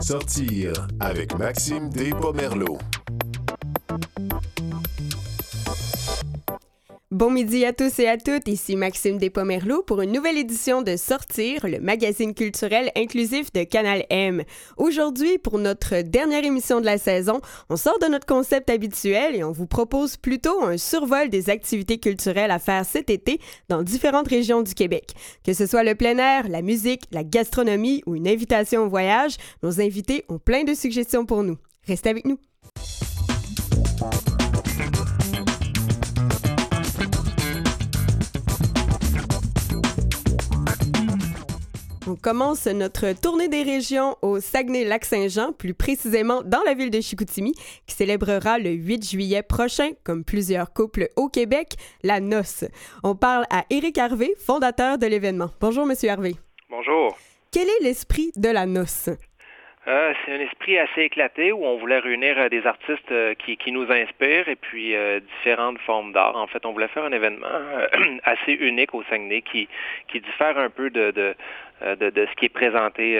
Sortir avec Maxime Despomerleau. Bon midi à tous et à toutes, ici Maxime Despomerleau pour une nouvelle édition de Sortir, le magazine culturel inclusif de Canal M. Aujourd'hui, pour notre dernière émission de la saison, on sort de notre concept habituel et on vous propose plutôt un survol des activités culturelles à faire cet été dans différentes régions du Québec. Que ce soit le plein air, la musique, la gastronomie ou une invitation au voyage, nos invités ont plein de suggestions pour nous. Restez avec nous. On commence notre tournée des régions au Saguenay-Lac-Saint-Jean, plus précisément dans la ville de Chicoutimi, qui célébrera le 8 juillet prochain, comme plusieurs couples au Québec, la noce. On parle à Éric Harvey, fondateur de l'événement. Bonjour, Monsieur Harvey. Bonjour. Quel est l'esprit de la noce? Euh, c'est un esprit assez éclaté où on voulait réunir euh, des artistes euh, qui, nous inspirent et puis différentes formes d'art. En fait, on voulait faire un événement assez unique au Saguenay qui, qui diffère un peu de, ce qui est présenté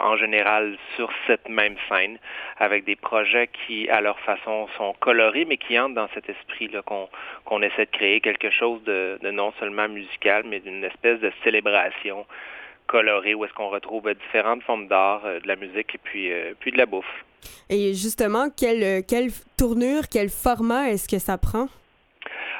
en général sur cette même scène, avec des projets qui, à leur façon, sont colorés, mais qui entrent dans cet esprit-là qu'on essaie de créer quelque chose de non seulement musical, mais d'une espèce de célébration coloré où est-ce qu'on retrouve différentes formes d'art, de la musique et puis, puis de la bouffe. Et justement, quelle, quelle tournure, quel format est-ce que ça prend?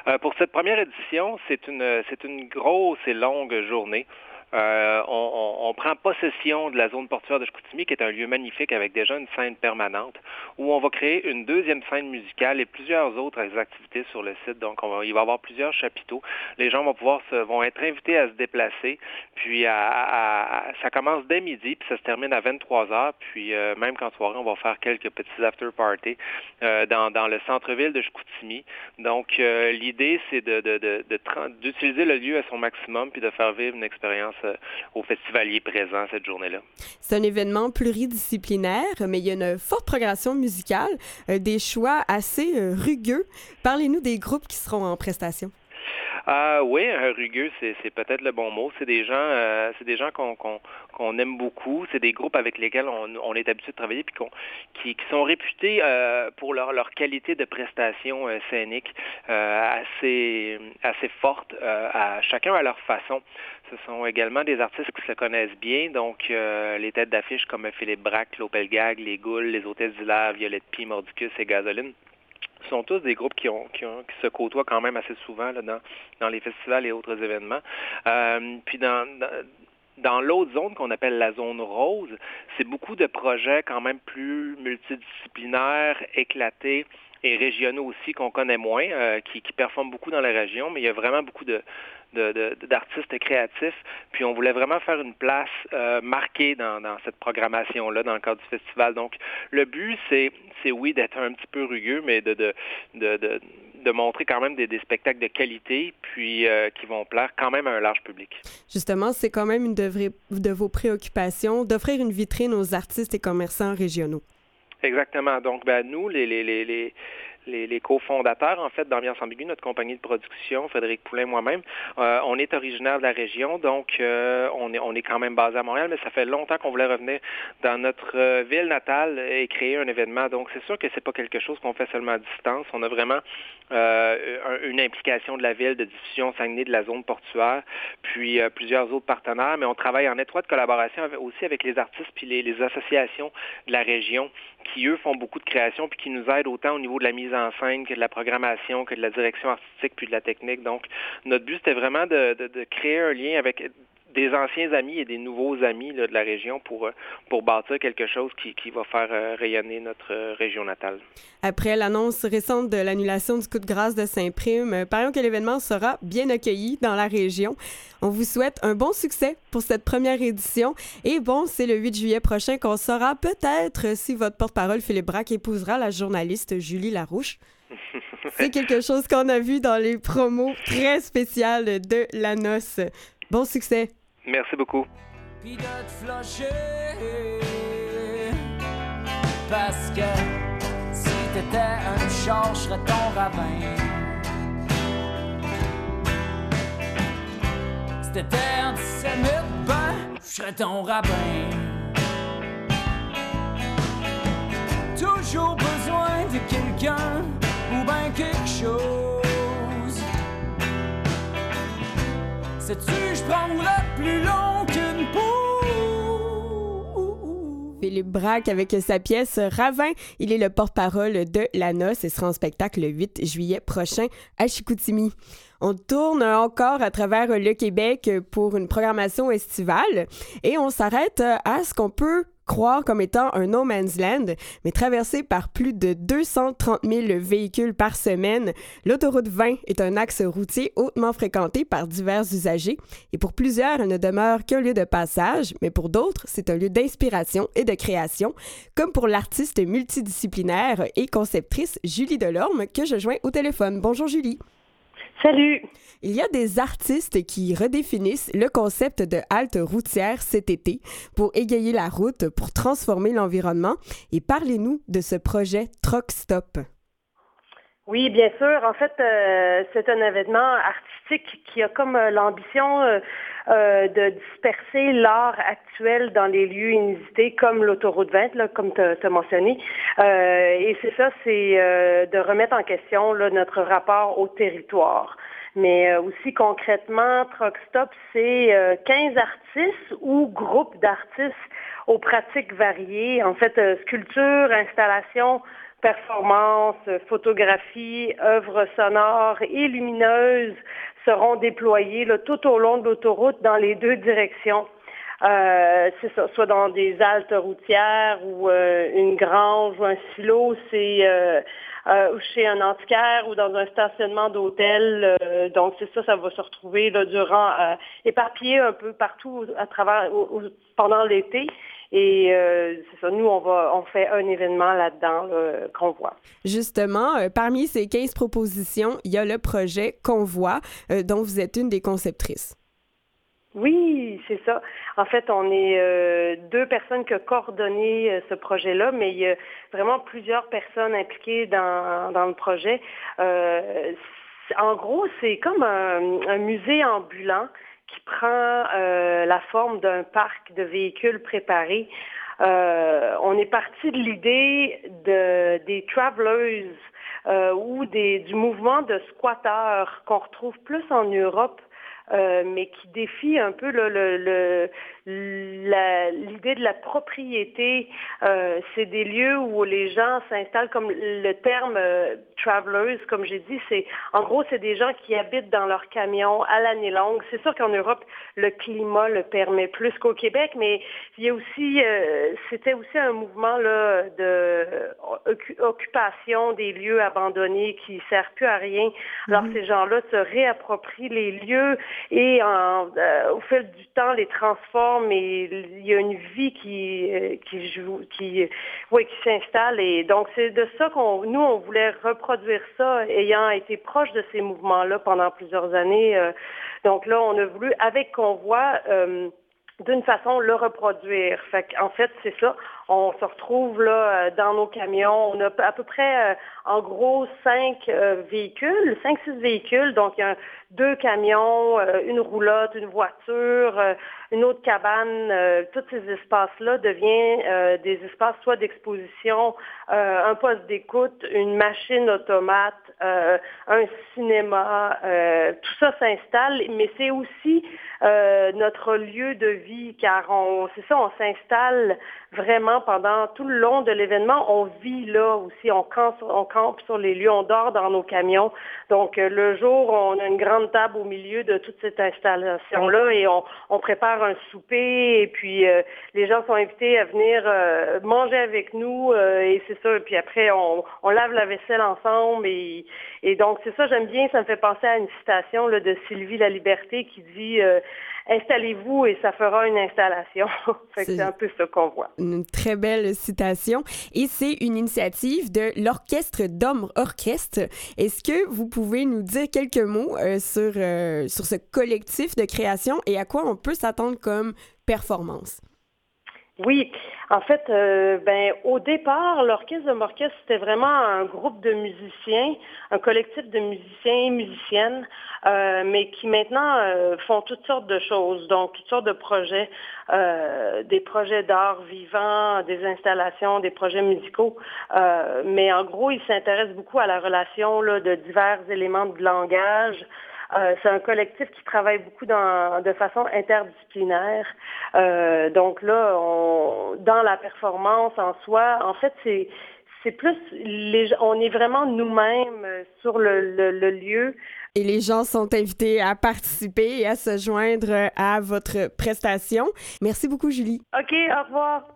Euh, pour cette première édition, c'est une, c'est une grosse et longue journée. Euh, on, on, on, prend possession de la zone portuaire de Chicoutimi, qui est un lieu magnifique avec déjà une scène permanente, où on va créer une deuxième scène musicale et plusieurs autres activités sur le site. Donc, il va y avoir plusieurs chapiteaux. Les gens vont pouvoir se, vont être invités à se déplacer. Puis, à, à, ça commence dès midi, puis ça se termine à 23 heures. Puis, euh, même qu'en soirée, on va faire quelques petits after-parties euh, dans, dans, le centre-ville de Chicoutimi. Donc, euh, l'idée, c'est de, de, de, d'utiliser le lieu à son maximum, puis de faire vivre une expérience aux festivaliers présents cette journée-là. C'est un événement pluridisciplinaire, mais il y a une forte progression musicale, euh, des choix assez euh, rugueux. Parlez-nous des groupes qui seront en prestation. Euh, oui, un rugueux, c'est peut-être le bon mot. C'est des gens, euh, c'est des gens qu'on aime beaucoup. C'est des groupes avec lesquels on, est habitué de travailler puis qui, sont réputés euh, pour leur, leur qualité de prestation euh, scénique assez forte, à chacun à leur façon. Ce sont également des artistes qui se connaissent bien, donc les têtes d'affiche comme Philippe Braque, Lopel Gag, Les Goules, Les Hôtesses d'Hilaire, Violette Pie, Mordicus et Gasoline sont tous des groupes qui, ont, qui, ont, qui se côtoient quand même assez souvent là, dans, dans les festivals et autres événements. Euh, puis dans, dans dans l'autre zone qu'on appelle la zone rose, c'est beaucoup de projets quand même plus multidisciplinaires, éclatés et régionaux aussi qu'on connaît moins, euh, qui, qui performent beaucoup dans la région, mais il y a vraiment beaucoup de, d'artistes créatifs. Puis on voulait vraiment faire une place euh, marquée dans, cette programmation-là, dans le cadre du festival. Donc le but, c'est, c'est oui, d'être un petit peu rugueux, mais de, de, de, de de montrer quand même des, spectacles de qualité, puis euh, qui vont plaire quand même à un large public. Justement, c'est quand même une de, de vos préoccupations d'offrir une vitrine aux artistes et commerçants régionaux. Exactement. Donc, ben, nous, les, les, les, cofondateurs, en fait, d'Ambiance Ambiguë, notre compagnie de production, Frédéric Poulain, moi-même, euh, on est originaire de la région, donc euh, on, est, quand même basé à Montréal, mais ça fait longtemps qu'on voulait revenir dans notre euh, ville natale et créer un événement. Donc, c'est sûr que c'est pas quelque chose qu'on fait seulement à distance. On a vraiment une implication de la ville, de diffusion Saguenay, de la zone portuaire, puis plusieurs autres partenaires, mais on travaille en étroite collaboration aussi avec les artistes puis les associations de la région qui, eux, font beaucoup de création puis qui nous aident autant au niveau de la mise en scène que de la programmation, que de la direction artistique puis de la technique. Donc, notre but, c'était vraiment de, de, de créer un lien avec des anciens amis et des nouveaux amis là, de la région pour, pour bâtir quelque chose qui, qui va faire euh, rayonner notre euh, région natale. Après l'annonce récente de l'annulation du coup de grâce de Saint-Prime, euh, parions que l'événement sera bien accueilli dans la région. On vous souhaite un bon succès pour cette première édition. Et bon, c'est le 8 juillet prochain qu'on saura peut-être si votre porte-parole Philippe Braque épousera la journaliste Julie Larouche. c'est quelque chose qu'on a vu dans les promos très spéciales de la noce. Bon succès! Merci beaucoup. Puis de parce que si t'étais un char, je serais ton ravin. Si t'étais antisémite, ben, je serais ton rabbin. toujours besoin de quelqu'un ou bien quelque chose. Philippe Braque avec sa pièce Ravin. Il est le porte-parole de La Noce et sera en spectacle le 8 juillet prochain à Chicoutimi. On tourne encore à travers le Québec pour une programmation estivale et on s'arrête à ce qu'on peut croire comme étant un no man's land, mais traversé par plus de 230 000 véhicules par semaine, l'autoroute 20 est un axe routier hautement fréquenté par divers usagers et pour plusieurs, elle ne demeure qu'un lieu de passage, mais pour d'autres, c'est un lieu d'inspiration et de création, comme pour l'artiste multidisciplinaire et conceptrice Julie Delorme que je joins au téléphone. Bonjour Julie. Salut. Il y a des artistes qui redéfinissent le concept de halte routière cet été pour égayer la route, pour transformer l'environnement. Et parlez-nous de ce projet Truck Stop. Oui, bien sûr. En fait, euh, c'est un événement artistique qui a comme euh, l'ambition euh, de disperser l'art actuel dans les lieux inusités comme l'autoroute 20, là, comme tu as mentionné. Et c'est ça, c'est de remettre en question notre rapport au territoire. Mais euh, aussi concrètement, Truck Stop, c'est 15 artistes ou groupes d'artistes aux pratiques variées. En fait, sculpture, installation, performance, photographie, œuvres sonores et lumineuses seront déployés là, tout au long de l'autoroute dans les deux directions. Euh, c'est ça, soit dans des haltes routières ou euh, une grange ou un silo, c'est euh, euh chez un antiquaire ou dans un stationnement d'hôtel. Euh, donc c'est ça, ça va se retrouver là, durant éparpillé un peu partout à travers pendant l'été. Et c'est ça, nous, on va on fait un événement là-dedans qu'on voit. Justement, parmi ces 15 propositions, il y a le projet Convoi, dont vous êtes une des conceptrices. Oui, c'est ça. En fait, on est euh, deux personnes qui ont coordonné euh, ce projet-là, mais il y a vraiment plusieurs personnes impliquées dans, le projet. Euh, en gros, c'est comme un, musée ambulant qui prend la forme d'un parc de véhicules préparés. on est parti de l'idée de, des travelers ou du mouvement de squatteurs qu'on retrouve plus en Europe mais qui défie un peu le, l'idée de la propriété. Euh, c'est des lieux où les gens s'installent, comme le terme euh, travelers, comme j'ai dit, c'est en gros c'est des gens qui habitent dans leur camion à l'année longue. C'est sûr qu'en Europe le climat le permet plus qu'au Québec, mais il y a aussi, c'était aussi un mouvement là de occupation des lieux abandonnés qui servent plus à rien. Alors mm-hmm. ces gens-là se réapproprient les lieux et euh, au fil du temps les et il y a une vie qui euh, qui joue qui oui qui s'installe et donc c'est de ça qu'on nous on voulait reproduire ça ayant été proche de ces mouvements là pendant plusieurs années euh, donc là on a voulu avec Convoi d'une façon le reproduire. Fait en fait, c'est ça. On se retrouve là dans nos camions. On a à peu près en gros cinq véhicules, cinq, six véhicules. Donc il y a deux camions, euh, une roulotte, une voiture, euh, une autre cabane, euh, tous ces espaces-là deviennent des espaces soit d'exposition, un poste d'écoute, une machine automate, un cinéma, tout ça s'installe, mais c'est aussi notre lieu de vie, car on, c'est ça, on s'installe vraiment pendant tout le long de l'événement, on vit là aussi, on campe, sur les lieux, on dort dans nos camions. Donc le jour, on a une grande table au milieu de toute cette installation-là et on, prépare un souper et puis euh, les gens sont invités à venir euh, manger avec nous euh, et c'est ça. Puis après, on, lave la vaisselle ensemble et, donc c'est ça, j'aime bien, ça me fait penser à une citation de Sylvie La Liberté qui dit installez-vous et ça fera une installation. c'est un peu ce qu'on voit. Une très belle citation. Et c'est une initiative de l'Orchestre d'Hommes Orchestre. Est-ce que vous pouvez nous dire quelques mots euh, sur, euh, sur ce collectif de création et à quoi on peut s'attendre comme performance? Oui, en fait, euh, ben, au départ, l'orchestre de Morquès, c'était vraiment un groupe de musiciens, un collectif de musiciens et musiciennes, euh, mais qui maintenant euh, font toutes sortes de choses, donc toutes sortes de projets, des projets d'art vivant, des installations, des projets musicaux. mais en gros, ils s'intéressent beaucoup à la relation là, de divers éléments de langage, euh, c'est un collectif qui travaille beaucoup de façon interdisciplinaire. Euh, donc là, dans la performance en soi, en fait, c'est c'est plus on est vraiment nous-mêmes sur le, lieu. Et les gens sont invités à participer et à se joindre à votre prestation. Merci beaucoup, Julie. OK, au revoir.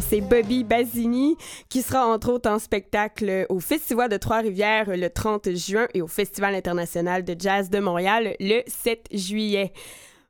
C'est Bobby Basini qui sera entre autres en spectacle au Festival de Trois-Rivières le 30 juin et au Festival international de jazz de Montréal le 7 juillet.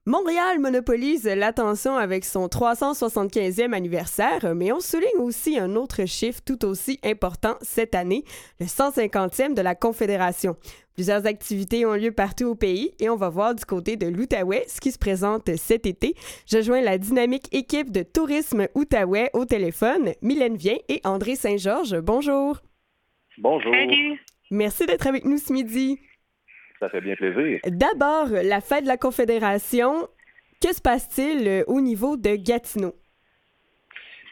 Montréal monopolise l'attention avec son 375e anniversaire, mais on souligne aussi un autre chiffre tout aussi important cette année, le 150e de la Confédération. Plusieurs activités ont lieu partout au pays et on va voir du côté de l'Outaouais ce qui se présente cet été. Je joins la dynamique équipe de tourisme Outaouais au téléphone, Mylène Vien et André Saint-Georges. Bonjour. Bonjour. Merci d'être avec nous ce midi. Ça fait bien plaisir. D'abord, la fête de la Confédération. Que se passe-t-il euh, au niveau de Gatineau?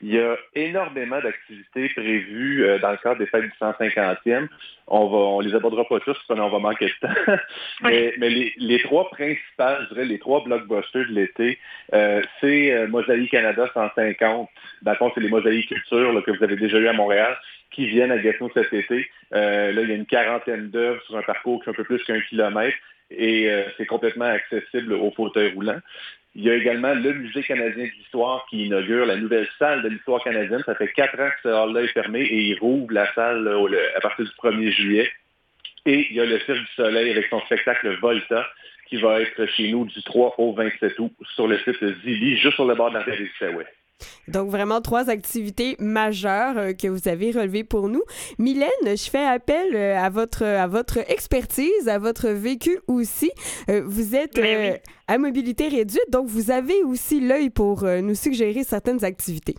Il y a énormément d'activités prévues euh, dans le cadre des fêtes du 150e. On va, on les abordera pas tous, sinon on va manquer de temps. mais, les, trois principales, je dirais, les trois blockbusters de l'été, euh, c'est euh, Mosaïque Canada 150. Dans le fond, c'est les mosaïques culture que vous avez déjà eu à Montréal, qui viennent à Gatineau cet été. là, il y a une quarantaine d'œuvres sur un parcours qui est un peu plus qu'un kilomètre et c'est complètement accessible aux fauteuils roulants. Il y a également le Musée canadien d'histoire qui inaugure la nouvelle salle de l'histoire canadienne. Ça fait quatre ans que ce hall-là est fermé et il rouvre la salle à partir du 1er juillet. Et il y a le Cirque du Soleil avec son spectacle Volta qui va être chez nous du 3 au 27 août sur le site Zili, juste sur le bord de la du donc, vraiment trois activités majeures euh, que vous avez relevées pour nous. Mylène, je fais appel euh, à votre, à votre expertise, à votre vécu aussi. Euh, vous êtes ben à mobilité réduite, donc vous avez aussi l'œil pour nous suggérer certaines activités.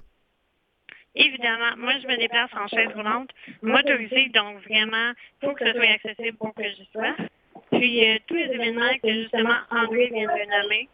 Évidemment, moi, je me déplace en chaise roulante, motorisée, donc vraiment, il faut que ce soit accessible pour que j'y sois. Puis, tous les événements que justement André vient de nommer,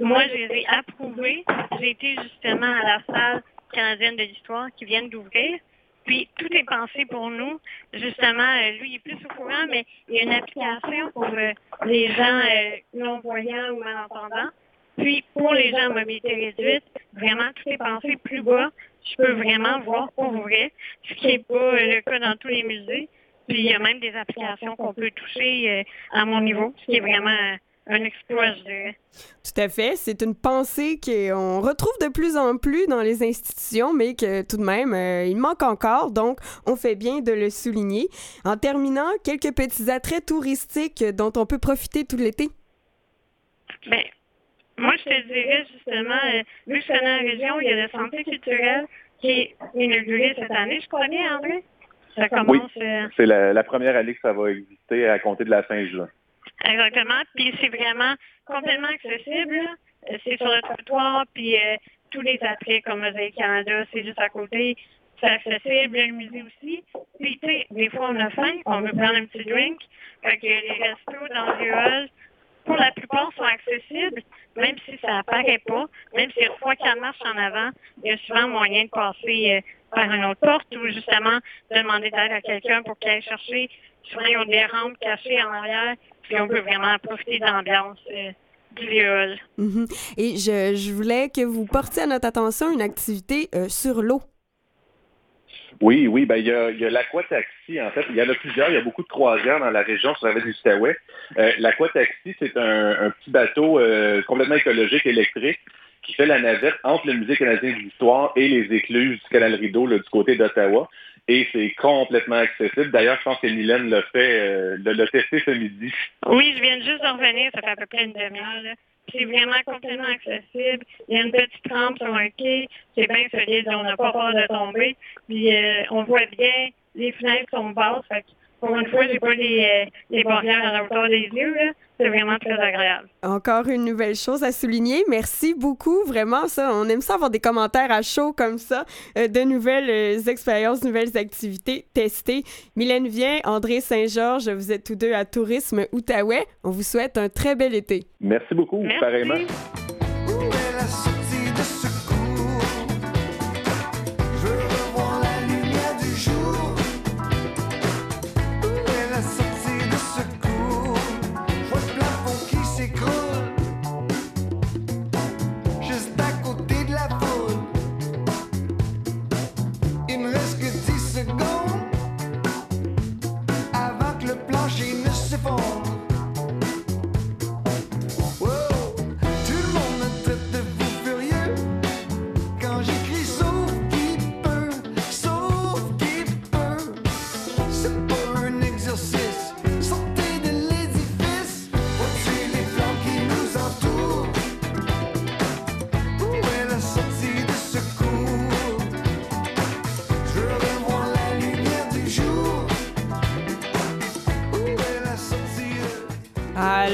moi, je les ai approuvés. J'ai été justement à la salle canadienne de l'histoire qui vient d'ouvrir. Puis tout est pensé pour nous. Justement, euh, lui, il est plus au courant, mais il y a une application pour euh, les gens euh, non-voyants ou malentendants. Puis pour les gens en mobilité réduite, vraiment, tout est pensé plus bas. Je peux vraiment voir pour vrai, ce qui n'est pas le cas dans tous les musées. Puis il y a même des applications qu'on peut toucher à mon niveau, ce qui est vraiment un exploit, je dirais. Tout à fait. C'est une pensée qu'on retrouve de plus en plus dans les institutions, mais que tout de même, euh, il manque encore. Donc, on fait bien de le souligner. En terminant, quelques petits attraits touristiques dont on peut profiter tout l'été. Bien, moi, je te dirais justement, euh, vu que je connais la région, il y a le santé culturel qui est inauguré cette année, je crois bien, André? Ça commence. Oui, euh, c'est la, la, première année que ça va exister à compter de la fin juin. Exactement. Puis c'est vraiment complètement accessible. C'est sur le trottoir, puis euh, tous les attraits comme Mosaïque Canada, c'est juste à côté. C'est accessible, le musée aussi. Puis, tu sais, des fois, on a faim, on veut prendre un petit drink. Fait que les restos dans le hall, pour la plupart, sont accessibles, même si ça apparaît pas. Même si fois qu'il marche en avant, il y a souvent moyen de passer euh, par une autre porte ou justement de demander d'aide à quelqu'un pour qu'il aille chercher. Souvent, ils ont des rampes cachées en arrière, puis on peut vraiment profiter de l'ambiance. Hall. Mhm. Et je, je voulais que vous portiez à notre attention une activité euh, sur l'eau. Oui, oui, ben il y a, l'aquataxi, en fait. Il y en a plusieurs. Il y a beaucoup de croisières dans la région sur la ville du Outaouais. Euh, l'aquataxi, c'est un, petit bateau euh, complètement écologique, électrique, qui fait la navette entre le Musée canadien de l'histoire et les écluses du canal Rideau du côté d'Ottawa. Et c'est complètement accessible. D'ailleurs, je pense que Mylène l'a fait, euh, l'a testé ce midi. Oui, je viens juste d'en revenir. Ça fait à peu près une demi-heure. C'est vraiment complètement accessible. Il y a une petite rampe sur un quai. C'est bien solide. On n'a pas peur de tomber. Puis euh, on voit bien. Les fenêtres sont basses. Pour une fois, j'ai pas les, euh, les barrières à la hauteur des yeux. C'est vraiment très agréable. Encore une nouvelle chose à souligner. Merci beaucoup. Vraiment, ça, on aime ça avoir des commentaires à chaud comme ça, euh, de nouvelles euh, expériences, nouvelles activités testées. Mylène Vient, André Saint-Georges, vous êtes tous deux à Tourisme Outaouais. On vous souhaite un très bel été. Merci beaucoup, Merci. pareillement. beautiful.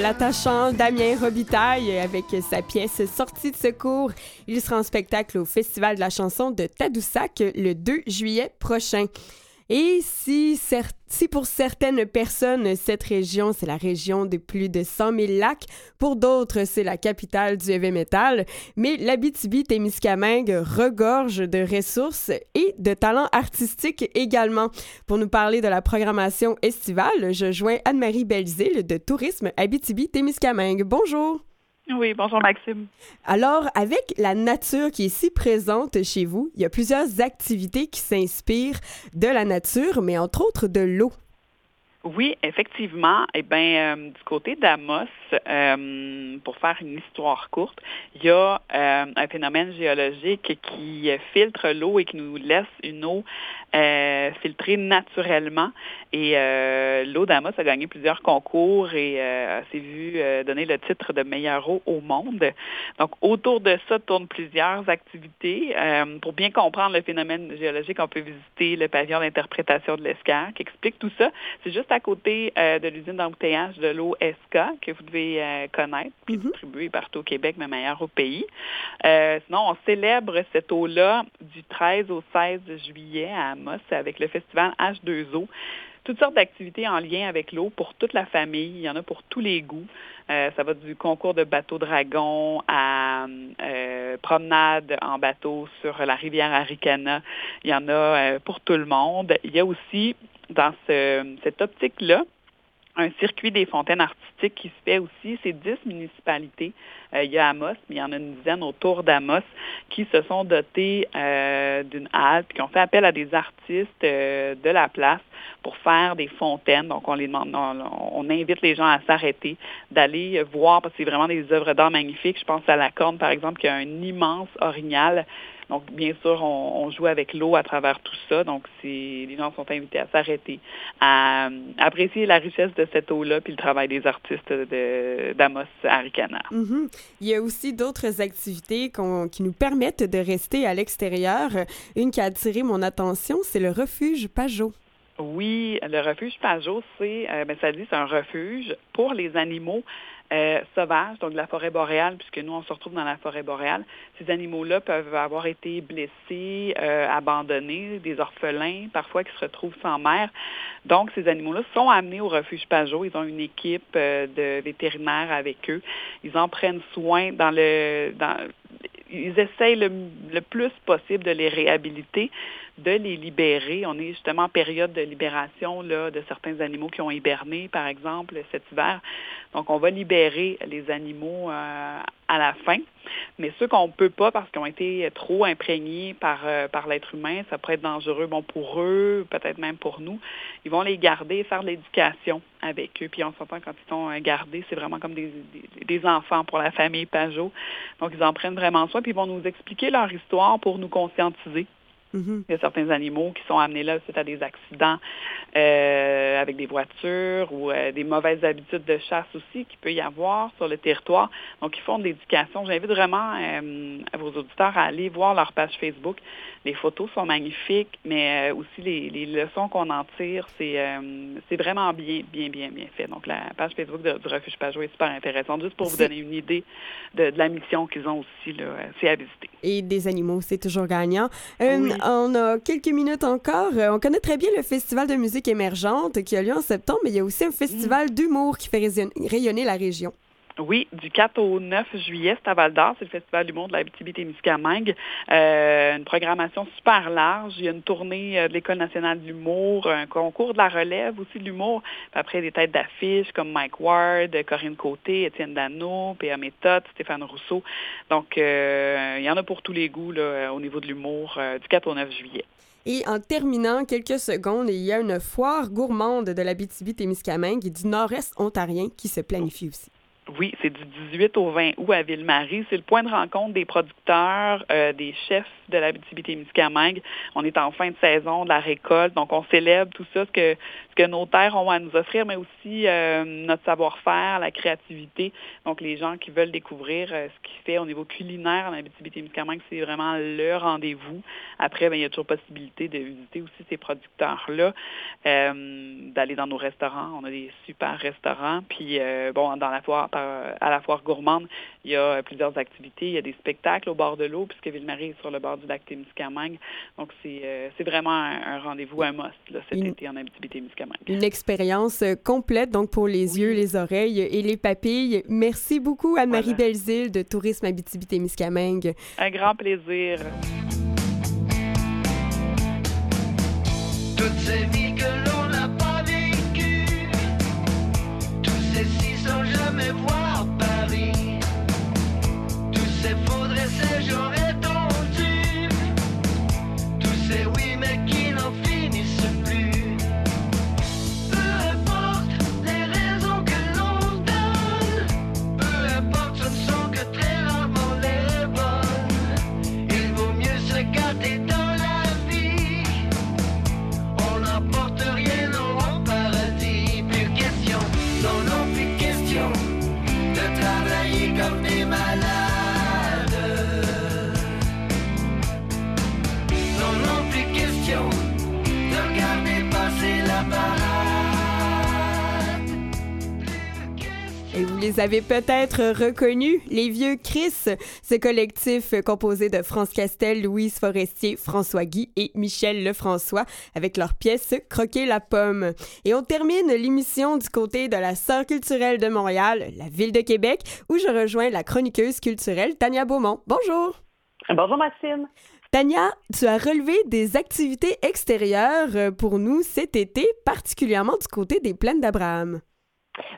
L'attachant Damien Robitaille avec sa pièce Sortie de secours. Il sera en spectacle au Festival de la chanson de Tadoussac le 2 juillet prochain. Et si, cer- si pour certaines personnes, cette région, c'est la région de plus de 100 000 lacs, pour d'autres, c'est la capitale du heavy metal, mais l'Abitibi-Témiscamingue regorge de ressources et de talents artistiques également. Pour nous parler de la programmation estivale, je joins Anne-Marie Belzile de Tourisme Abitibi-Témiscamingue. Bonjour! Oui, bonjour Maxime. Alors, avec la nature qui est si présente chez vous, il y a plusieurs activités qui s'inspirent de la nature, mais entre autres de l'eau. Oui, effectivement. Eh bien, euh, du côté d'Amos, euh, pour faire une histoire courte, il y a euh, un phénomène géologique qui filtre l'eau et qui nous laisse une eau filtrée naturellement. Et l'eau d'Amos a gagné plusieurs concours et s'est vu euh, donner le titre de meilleure eau au monde. Donc, autour de ça tournent plusieurs activités. Pour bien comprendre le phénomène géologique, on peut visiter le pavillon d'interprétation de l'ESCAR qui explique tout ça. C'est juste à côté euh, de l'usine d'embouteillage de l'eau ESCA que vous devez euh, connaître, qui est Mhm. distribuée partout au Québec, mais meilleure au pays. Euh, sinon, on célèbre cette eau-là du 13 au 16 juillet à Amos avec le festival H2O toutes sortes d'activités en lien avec l'eau pour toute la famille. Il y en a pour tous les goûts. Euh, ça va du concours de bateau dragon à euh, promenade en bateau sur la rivière Aricana. Il y en a euh, pour tout le monde. Il y a aussi dans ce, cette optique-là un circuit des fontaines artistiques qui se fait aussi. C'est 10 municipalités. Euh, il y a Amos, mais il y en a une dizaine autour d'Amos qui se sont dotés euh, d'une puis qui ont fait appel à des artistes euh, de la place pour faire des fontaines. Donc, on les demande, on, on invite les gens à s'arrêter, d'aller voir, parce que c'est vraiment des œuvres d'art magnifiques. Je pense à la Corne, par exemple, qui a un immense orignal. Donc, bien sûr, on, on joue avec l'eau à travers tout ça. Donc, les gens sont invités à s'arrêter, à, à apprécier la richesse de cette eau-là, puis le travail des artistes de, d'Amos Aricana. Mhm. Il y a aussi d'autres activités qui nous permettent de rester à l'extérieur. Une qui a attiré mon attention, c'est le refuge Pajot. Oui, le refuge Pajot, c'est, euh, ben, ça dit, c'est un refuge pour les animaux euh, sauvages, donc de la forêt boréale, puisque nous, on se retrouve dans la forêt boréale. Ces animaux-là peuvent avoir été blessés, euh, abandonnés, des orphelins, parfois qui se retrouvent sans mère. Donc, ces animaux-là sont amenés au refuge Pajot. Ils ont une équipe euh, de vétérinaires avec eux. Ils en prennent soin dans le... Ils essayent le, plus possible de les réhabiliter, de les libérer. On est justement en période de libération là, de certains animaux qui ont hiberné, par exemple, cet hiver. Donc, on va libérer les animaux euh, à la fin. Mais ceux qu'on ne peut pas parce qu'ils ont été trop imprégnés par, euh, par l'être humain, ça pourrait être dangereux bon, pour eux, peut-être même pour nous. Ils vont les garder, faire l'éducation avec eux. Puis on s'entend quand ils sont gardés, c'est vraiment comme des, des, des, enfants pour la famille Pajot. Donc ils en prennent vraiment soin, puis ils vont nous expliquer leur histoire pour nous conscientiser il y a certains animaux qui sont amenés là suite à des accidents euh, avec des voitures ou euh, des mauvaises habitudes de chasse aussi qu'il peut y avoir sur le territoire. Donc, ils font de l'éducation. J'invite vraiment euh, vos auditeurs à aller voir leur page Facebook. Les photos sont magnifiques, mais euh, aussi les, les leçons qu'on en tire, c'est euh, c'est vraiment bien, bien, bien, bien fait. Donc, la page Facebook de, du Refuge Pajot est super intéressante, juste pour vous donner une idée de, de la mission qu'ils ont aussi. C'est à visiter. Et des animaux, c'est toujours gagnant. Oui. On a quelques minutes encore. On connaît très bien le Festival de musique émergente qui a lieu en septembre, mais il y a aussi un festival mmh. d'humour qui fait rayonner la région. Oui, du 4 au 9 juillet, c'est à Val-d'Or, c'est le Festival du monde de la BTB-Témiscamingue. Euh, une programmation super large. Il y a une tournée de l'École nationale de l'humour, un concours de la relève aussi de l'humour. Après, des têtes d'affiches comme Mike Ward, Corinne Côté, Étienne Dano, P.A. Méthode, Stéphane Rousseau. Donc, euh, il y en a pour tous les goûts au niveau de l'humour euh, du 4 au 9 juillet. Et en terminant quelques secondes, il y a une foire gourmande de la BTB-Témiscamingue et du nord-est ontarien qui se planifie aussi. Oui, c'est du 18 au 20 août à Ville-Marie. C'est le point de rencontre des producteurs, euh, des chefs de la BTB-Témiscamingue. On est en fin de saison de la récolte, donc on célèbre tout ça, ce que, ce que nos terres ont à nous offrir, mais aussi euh, notre savoir-faire, la créativité. Donc les gens qui veulent découvrir euh, ce qui fait au niveau culinaire en BTB-Témiscamingue, c'est vraiment le rendez-vous. Après, bien, il y a toujours possibilité de visiter aussi ces producteurs-là, d'aller dans nos restaurants. On a des super restaurants. Puis, bon, dans la foire, à la foire gourmande, il y a plusieurs activités. Il y a des spectacles au bord de l'eau, puisque Ville-Marie est sur le bord du lac Témiscamingue. Donc, c'est euh, vraiment un, un rendez-vous, un must là, cet une, été en Abitibi-Témiscamingue. Une expérience complète, donc pour les oui. yeux, les oreilles et les papilles. Merci beaucoup, Anne-Marie voilà. Belzile de Tourisme Abitibi-Témiscamingue. Un grand plaisir. Toutes ces Et vous les avez peut-être reconnus, les Vieux Chris, ce collectif composé de France Castel, Louise Forestier, François Guy et Michel Lefrançois avec leur pièce Croquer la pomme. Et on termine l'émission du côté de la Sœur culturelle de Montréal, la ville de Québec, où je rejoins la chroniqueuse culturelle Tania Beaumont. Bonjour. Bonjour Maxime. Tania, tu as relevé des activités extérieures pour nous cet été, particulièrement du côté des plaines d'Abraham.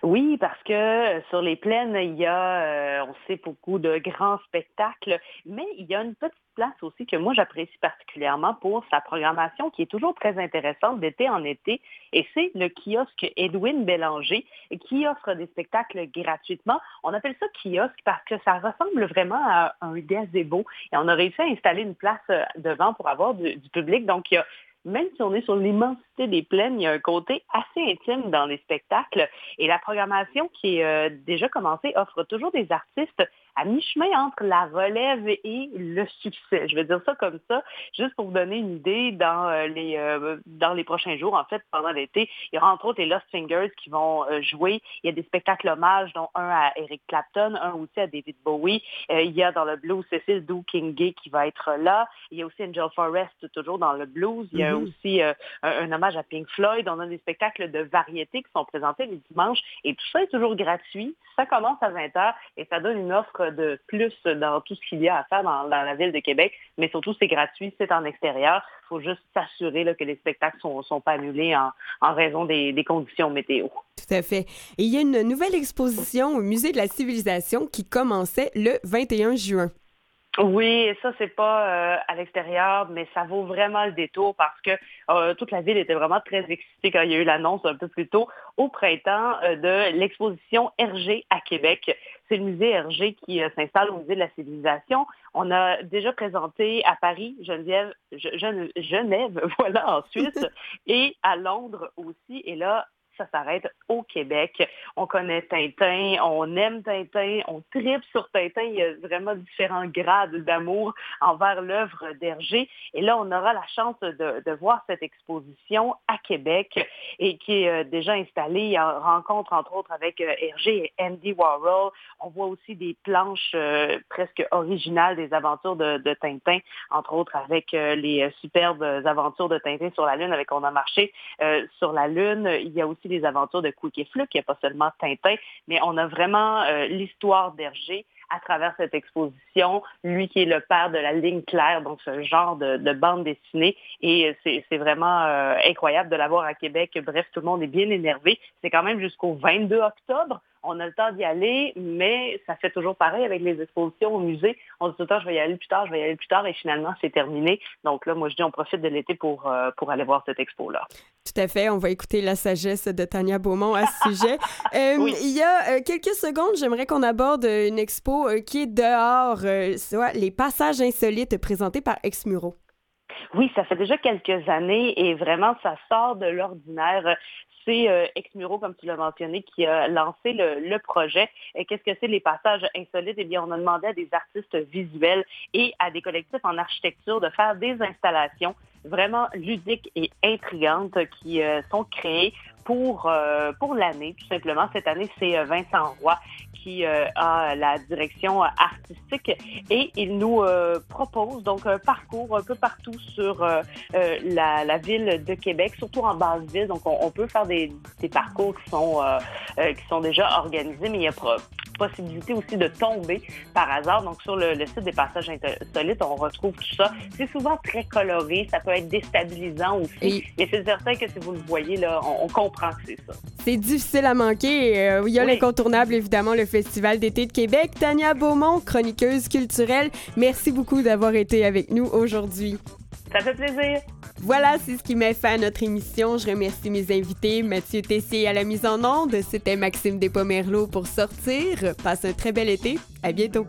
Oui, parce que sur les plaines, il y a, euh, on sait, beaucoup de grands spectacles, mais il y a une petite place aussi que moi j'apprécie particulièrement pour sa programmation qui est toujours très intéressante d'été en été, et c'est le kiosque Edwin Bélanger qui offre des spectacles gratuitement. On appelle ça kiosque parce que ça ressemble vraiment à un gazebo, et on a réussi à installer une place euh, devant pour avoir du, du public. Donc, il y a même si on est sur l'immensité des plaines, il y a un côté assez intime dans les spectacles. Et la programmation qui est euh, déjà commencée offre toujours des artistes à mi-chemin entre la relève et le succès. Je vais dire ça comme ça, juste pour vous donner une idée, dans, euh, les, euh, dans les prochains jours, en fait, pendant l'été, il y aura entre autres les Lost Fingers qui vont euh, jouer. Il y a des spectacles hommages, dont un à Eric Clapton, un aussi à David Bowie. il y a dans le blues Cecil Do King Gay qui va être là. Il y a aussi Angel Forrest, toujours dans le blues. Il y a Mhm. aussi un, un hommage à Pink Floyd. On a des spectacles de variété qui sont présentés les dimanches. Et tout ça est toujours gratuit. Ça commence à 20h et ça donne une offre de plus dans tout ce qu'il y a à faire dans, la ville de Québec. Mais surtout, c'est gratuit, c'est en extérieur. Il faut juste s'assurer que les spectacles ne sont, pas annulés en, en raison des, des conditions météo. Tout à fait. Et il y a une nouvelle exposition au Musée de la Civilisation qui commençait le 21 juin. Oui, ça, c'est pas euh, à l'extérieur, mais ça vaut vraiment le détour parce que euh, toute la ville était vraiment très excitée quand il y a eu l'annonce un peu plus tôt au printemps euh, de l'exposition Hergé à Québec. C'est le musée Hergé qui euh, s'installe au musée de la civilisation. On a déjà présenté à Paris, Geneviève, Gene- Genève, voilà, en Suisse, et à Londres aussi. Et là, ça s'arrête au Québec. On connaît Tintin, on aime Tintin, on tripe sur Tintin. Il y a vraiment différents grades d'amour envers l'œuvre d'Hergé. Et là, on aura la chance de, voir cette exposition à Québec et qui est euh, déjà installée en rencontre, entre autres, avec euh, Hergé et Andy Warhol. On voit aussi des planches euh, presque originales des aventures de, Tintin, entre autres avec les superbes aventures de Tintin sur la Lune, avec On a marché sur la Lune. Il y a aussi les aventures de Quick et Fluke, il n'y a pas seulement Tintin, mais on a vraiment euh, l'histoire d'Hergé à travers cette exposition, lui qui est le père de la ligne claire, donc ce genre de, de bande dessinée. Et euh, c'est c'est vraiment euh, incroyable de l'avoir à Québec. Bref, tout le monde est bien énervé. C'est quand même jusqu'au 22 octobre. On a le temps d'y aller, mais ça fait toujours pareil avec les expositions au musée. On se dit tout le temps, je vais y aller plus tard, je vais y aller plus tard, et finalement, c'est terminé. Donc là, moi, je dis, on profite de l'été pour, euh, pour aller voir cette expo-là. Tout à fait. On va écouter la sagesse de Tania Beaumont à ce sujet. Euh, Oui. Il y a euh, quelques secondes, j'aimerais qu'on aborde une expo qui est dehors, soit les passages insolites présentés par Exmuro. Oui, ça fait déjà quelques années et vraiment, ça sort de l'ordinaire. C'est euh, Exmuro, comme tu l'as mentionné, qui a lancé le, le projet. Et Qu'est-ce que c'est les passages insolites? Eh bien, on a demandé à des artistes visuels et à des collectifs en architecture de faire des installations vraiment ludiques et intrigantes qui euh, sont créées pour, euh, pour l'année, tout simplement. Cette année, c'est euh, Vincent Roy qui euh, a la direction artistique et il nous euh, propose donc un parcours un peu partout sur euh, euh, la, la ville de Québec, surtout en basse ville. Donc, on, peut faire des, des parcours qui sont, euh, qui sont déjà organisés, mais il y a possibilité aussi de tomber par hasard. Donc, sur le, le site des passages insolites, on retrouve tout ça. C'est souvent très coloré, ça peut être déstabilisant aussi, Et- mais c'est certain que si vous le voyez, là, on, on comprend que c'est ça. C'est difficile à manquer. euh, il y a Oui. l'incontournable, évidemment, le Festival d'été de Québec. Tania Beaumont, chroniqueuse culturelle, merci beaucoup d'avoir été avec nous aujourd'hui. Ça fait plaisir. Voilà, c'est ce qui met fin à notre émission. Je remercie mes invités, Mathieu Tessier à la mise en onde. C'était Maxime Despomerleau pour sortir. Passe un très bel été. À bientôt.